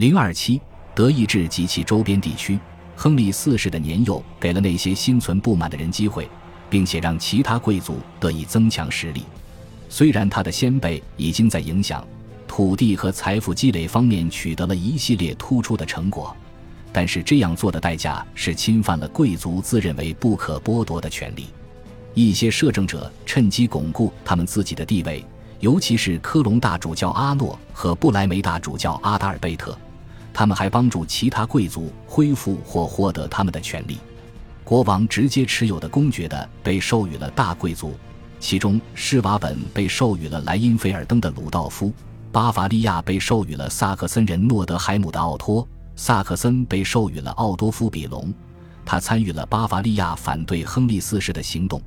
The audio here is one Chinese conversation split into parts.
零二七，德意志及其周边地区，亨利四世的年幼给了那些心存不满的人机会，并且让其他贵族得以增强实力。虽然他的先辈已经在影响、土地和财富积累方面取得了一系列突出的成果，但是这样做的代价是侵犯了贵族自认为不可剥夺的权利。一些摄政者趁机巩固他们自己的地位，尤其是科隆大主教阿诺和布莱梅大主教阿达尔贝特。他们还帮助其他贵族恢复或获得他们的权利。国王直接持有的公爵的被授予了大贵族，其中施瓦本被授予了莱茵菲尔登的鲁道夫，巴伐利亚被授予了萨克森人诺德海姆的奥托，萨克森被授予了奥多夫比隆。他参与了巴伐利亚反对亨利四世的行动。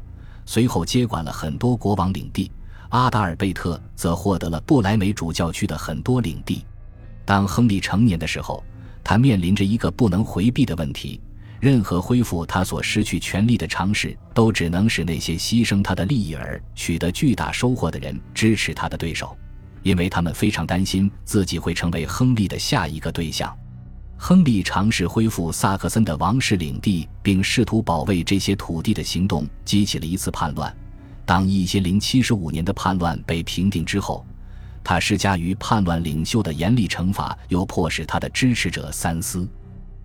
随后接管了很多国王领地，阿达尔贝特则获得了布莱梅主教区的很多领地。当亨利成年的时候，他面临着一个不能回避的问题：任何恢复他所失去权力的尝试，都只能使那些牺牲他的利益而取得巨大收获的人支持他的对手，因为他们非常担心自己会成为亨利的下一个对象。亨利尝试恢复萨克森的王室领地，并试图保卫这些土地的行动激起了一次叛乱。当一千零七十五年的叛乱被平定之后，他施加于叛乱领袖的严厉惩罚又迫使他的支持者三思。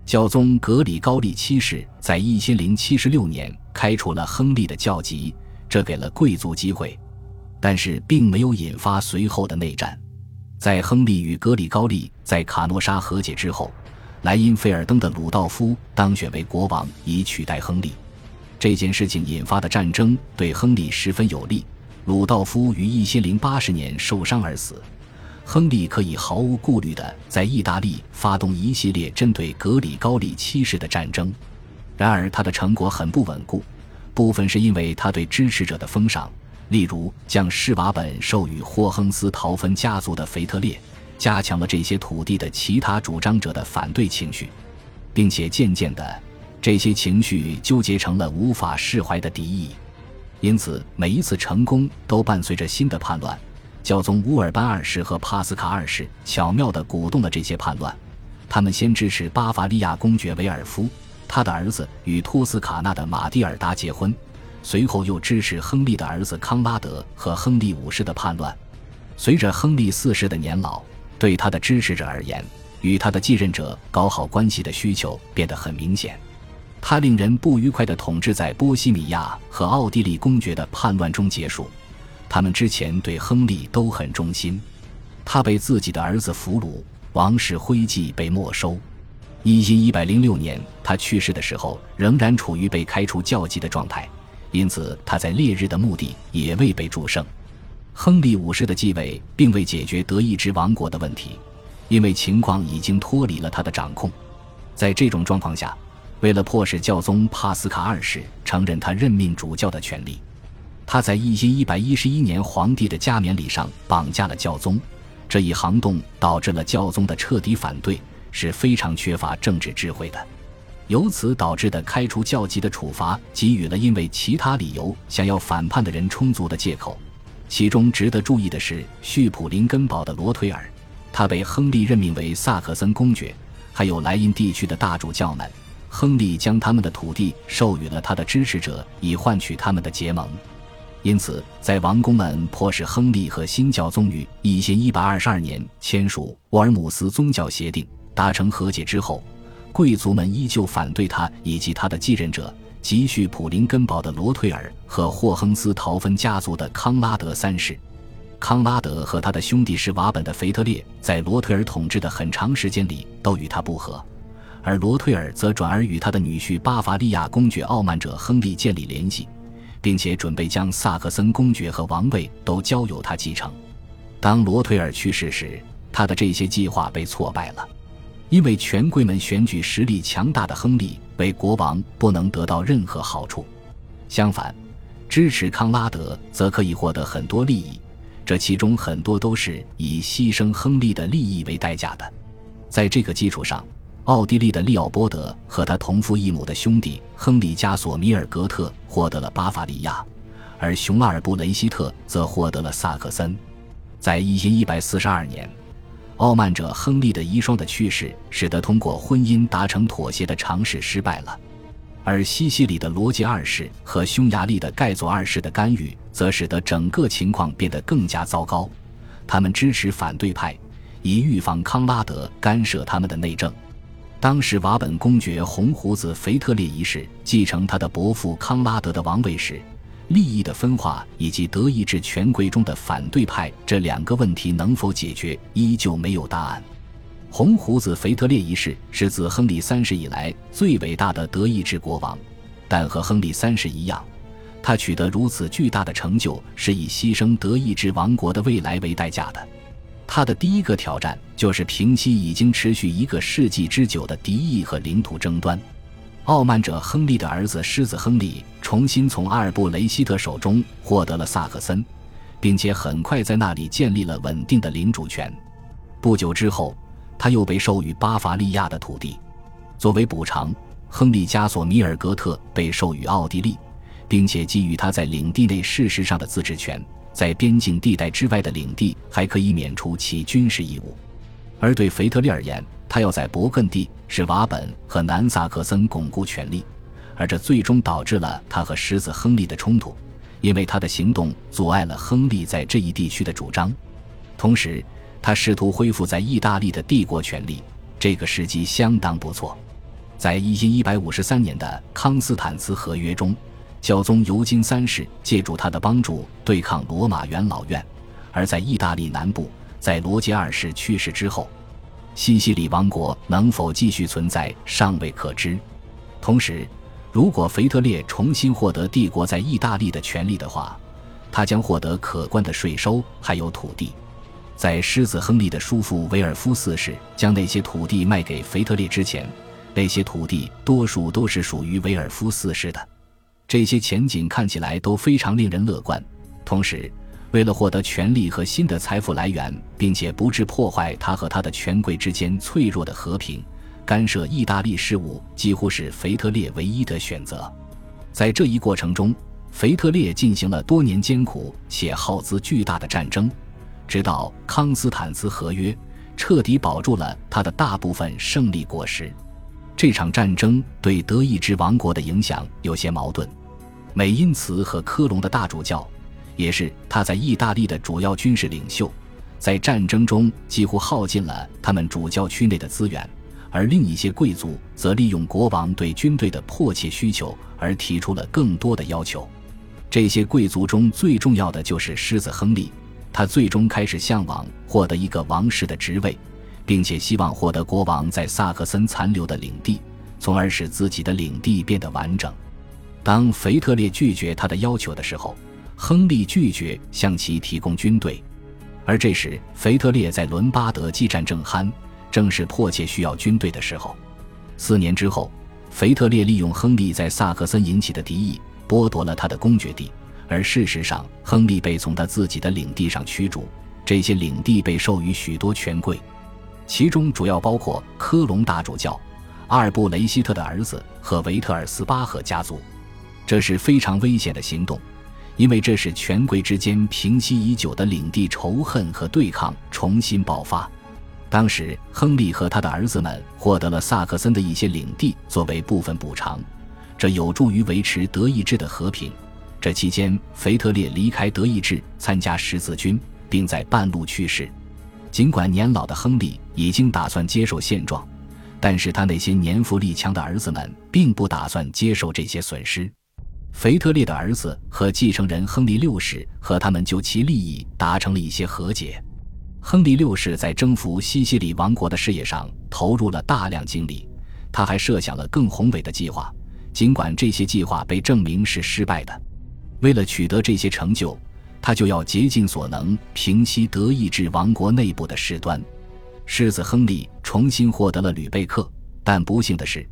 教宗格里高利七世在一千零七十六年开除了亨利的教籍，这给了贵族机会，但是并没有引发随后的内战。在亨利与格里高利在卡诺沙和解之后。莱茵菲尔登的鲁道夫当选为国王，以取代亨利。这件事情引发的战争对亨利十分有利。鲁道夫于一千零八十年受伤而死，亨利可以毫无顾虑地在意大利发动一系列针对格里高利七世的战争。然而，他的成果很不稳固，部分是因为他对支持者的封赏，例如将施瓦本授予霍亨斯陶芬家族的腓特烈。加强了这些土地的其他主张者的反对情绪，并且渐渐的，这些情绪纠结成了无法释怀的敌意。因此，每一次成功都伴随着新的叛乱。教宗乌尔班二世和帕斯卡二世巧妙地鼓动了这些叛乱。他们先支持巴伐利亚公爵维尔夫，他的儿子与托斯卡纳的马蒂尔达结婚，随后又支持亨利的儿子康拉德和亨利五世的叛乱。随着亨利四世的年老，对他的支持者而言，与他的继任者搞好关系的需求变得很明显。他令人不愉快的统治在波西米亚和奥地利公爵的叛乱中结束。他们之前对亨利都很忠心。他被自己的儿子俘虏，王室徽记被没收。一因一百零六年他去世的时候，仍然处于被开除教籍的状态，因此他在烈日的墓地也未被祝圣。亨利五世的继位并未解决德意志王国的问题，因为情况已经脱离了他的掌控。在这种状况下，为了迫使教宗帕斯卡二世承认他任命主教的权利，他在一千一百一十一年皇帝的加冕礼上绑架了教宗。这一行动导致了教宗的彻底反对，是非常缺乏政治智慧的。由此导致的开除教籍的处罚，给予了因为其他理由想要反叛的人充足的借口。其中值得注意的是，叙普林根堡的罗推尔，他被亨利任命为萨克森公爵；还有莱茵地区的大主教们，亨利将他们的土地授予了他的支持者，以换取他们的结盟。因此，在王公们迫使亨利和新教宗于一千一百二十二年签署沃尔姆斯宗教协定，达成和解之后，贵族们依旧反对他以及他的继任者。积蓄普林根堡的罗特尔和霍亨斯陶芬家族的康拉德三世，康拉德和他的兄弟是瓦本的腓特烈，在罗特尔统治的很长时间里都与他不和，而罗推尔则转而与他的女婿巴伐利亚公爵傲慢者亨利建立联系，并且准备将萨克森公爵和王位都交由他继承。当罗推尔去世时，他的这些计划被挫败了。因为权贵们选举实力强大的亨利为国王，不能得到任何好处。相反，支持康拉德则可以获得很多利益，这其中很多都是以牺牲亨利的利益为代价的。在这个基础上，奥地利的利奥波德和他同父异母的兄弟亨利加索米尔格特获得了巴伐利亚，而熊阿尔布雷希特则获得了萨克森。在一千一百四十二年。傲慢者亨利的遗孀的去世，使得通过婚姻达成妥协的尝试失败了；而西西里的罗杰二世和匈牙利的盖佐二世的干预，则使得整个情况变得更加糟糕。他们支持反对派，以预防康拉德干涉他们的内政。当时瓦本公爵红胡子腓特烈一世继承他的伯父康拉德的王位时。利益的分化以及德意志权贵中的反对派这两个问题能否解决，依旧没有答案。红胡子腓特烈一世是自亨利三世以来最伟大的德意志国王，但和亨利三世一样，他取得如此巨大的成就是以牺牲德意志王国的未来为代价的。他的第一个挑战就是平息已经持续一个世纪之久的敌意和领土争端。傲慢者亨利的儿子狮子亨利重新从阿尔布雷希特手中获得了萨克森，并且很快在那里建立了稳定的领主权。不久之后，他又被授予巴伐利亚的土地。作为补偿，亨利加索米尔格特被授予奥地利，并且给予他在领地内事实上的自治权。在边境地带之外的领地还可以免除其军事义务。而对腓特烈而言，他要在勃艮第、是瓦本和南萨克森巩固权力，而这最终导致了他和狮子亨利的冲突，因为他的行动阻碍了亨利在这一地区的主张。同时，他试图恢复在意大利的帝国权力，这个时机相当不错。在一千一百五十三年的康斯坦茨合约中，教宗尤金三世借助他的帮助对抗罗马元老院；而在意大利南部，在罗杰二世去世之后。西西里王国能否继续存在尚未可知。同时，如果腓特烈重新获得帝国在意大利的权利的话，他将获得可观的税收还有土地。在狮子亨利的叔父维尔夫四世将那些土地卖给腓特烈之前，那些土地多数都是属于维尔夫四世的。这些前景看起来都非常令人乐观。同时，为了获得权力和新的财富来源，并且不致破坏他和他的权贵之间脆弱的和平，干涉意大利事务几乎是腓特烈唯一的选择。在这一过程中，腓特烈进行了多年艰苦且耗资巨大的战争，直到康斯坦茨合约彻底保住了他的大部分胜利果实。这场战争对德意志王国的影响有些矛盾。美因茨和科隆的大主教。也是他在意大利的主要军事领袖，在战争中几乎耗尽了他们主教区内的资源，而另一些贵族则利用国王对军队的迫切需求而提出了更多的要求。这些贵族中最重要的就是狮子亨利，他最终开始向往获得一个王室的职位，并且希望获得国王在萨克森残留的领地，从而使自己的领地变得完整。当腓特烈拒绝他的要求的时候。亨利拒绝向其提供军队，而这时腓特烈在伦巴德激战正酣，正是迫切需要军队的时候。四年之后，腓特烈利用亨利在萨克森引起的敌意，剥夺了他的公爵地，而事实上，亨利被从他自己的领地上驱逐，这些领地被授予许多权贵，其中主要包括科隆大主教、阿尔布雷希特的儿子和维特尔斯巴赫家族。这是非常危险的行动。因为这使权贵之间平息已久的领地仇恨和对抗重新爆发。当时，亨利和他的儿子们获得了萨克森的一些领地作为部分补偿，这有助于维持德意志的和平。这期间，腓特烈离开德意志参加十字军，并在半路去世。尽管年老的亨利已经打算接受现状，但是他那些年富力强的儿子们并不打算接受这些损失。腓特烈的儿子和继承人亨利六世和他们就其利益达成了一些和解。亨利六世在征服西西里王国的事业上投入了大量精力，他还设想了更宏伟的计划，尽管这些计划被证明是失败的。为了取得这些成就，他就要竭尽所能平息德意志王国内部的事端。世子亨利重新获得了吕贝克，但不幸的是。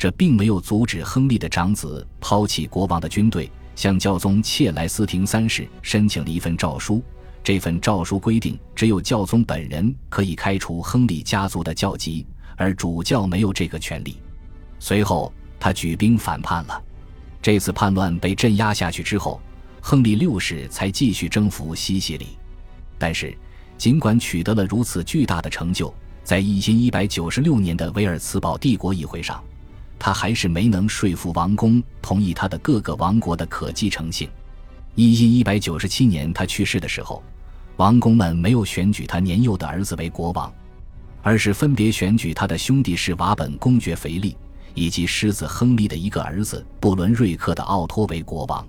这并没有阻止亨利的长子抛弃国王的军队，向教宗切莱斯廷三世申请了一份诏书。这份诏书规定，只有教宗本人可以开除亨利家族的教籍，而主教没有这个权利。随后，他举兵反叛了。这次叛乱被镇压下去之后，亨利六世才继续征服西西里。但是，尽管取得了如此巨大的成就，在一千一百九十六年的维尔茨堡帝国议会上，他还是没能说服王公同意他的各个王国的可继承性。一一一百九十七年他去世的时候，王公们没有选举他年幼的儿子为国王，而是分别选举他的兄弟是瓦本公爵腓力以及狮子亨利的一个儿子布伦瑞克的奥托为国王。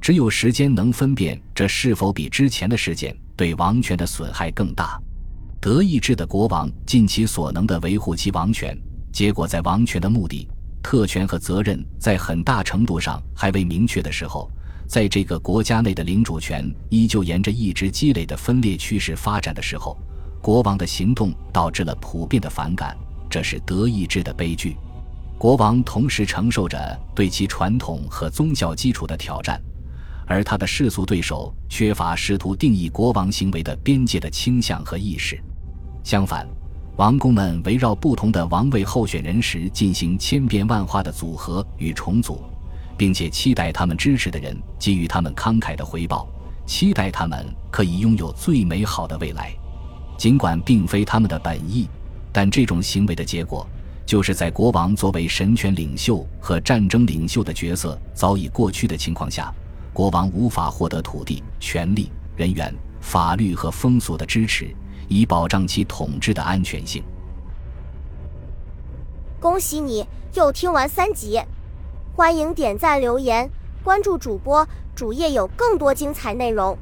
只有时间能分辨这是否比之前的事件。对王权的损害更大。德意志的国王尽其所能地维护其王权，结果在王权的目的、特权和责任在很大程度上还未明确的时候，在这个国家内的领主权依旧沿着一直积累的分裂趋势发展的时候，国王的行动导致了普遍的反感，这是德意志的悲剧。国王同时承受着对其传统和宗教基础的挑战。而他的世俗对手缺乏试图定义国王行为的边界的倾向和意识，相反，王公们围绕不同的王位候选人时进行千变万化的组合与重组，并且期待他们支持的人给予他们慷慨的回报，期待他们可以拥有最美好的未来。尽管并非他们的本意，但这种行为的结果就是在国王作为神权领袖和战争领袖的角色早已过去的情况下。国王无法获得土地、权力、人员、法律和风俗的支持，以保障其统治的安全性。恭喜你又听完三集，欢迎点赞、留言、关注主播，主页有更多精彩内容。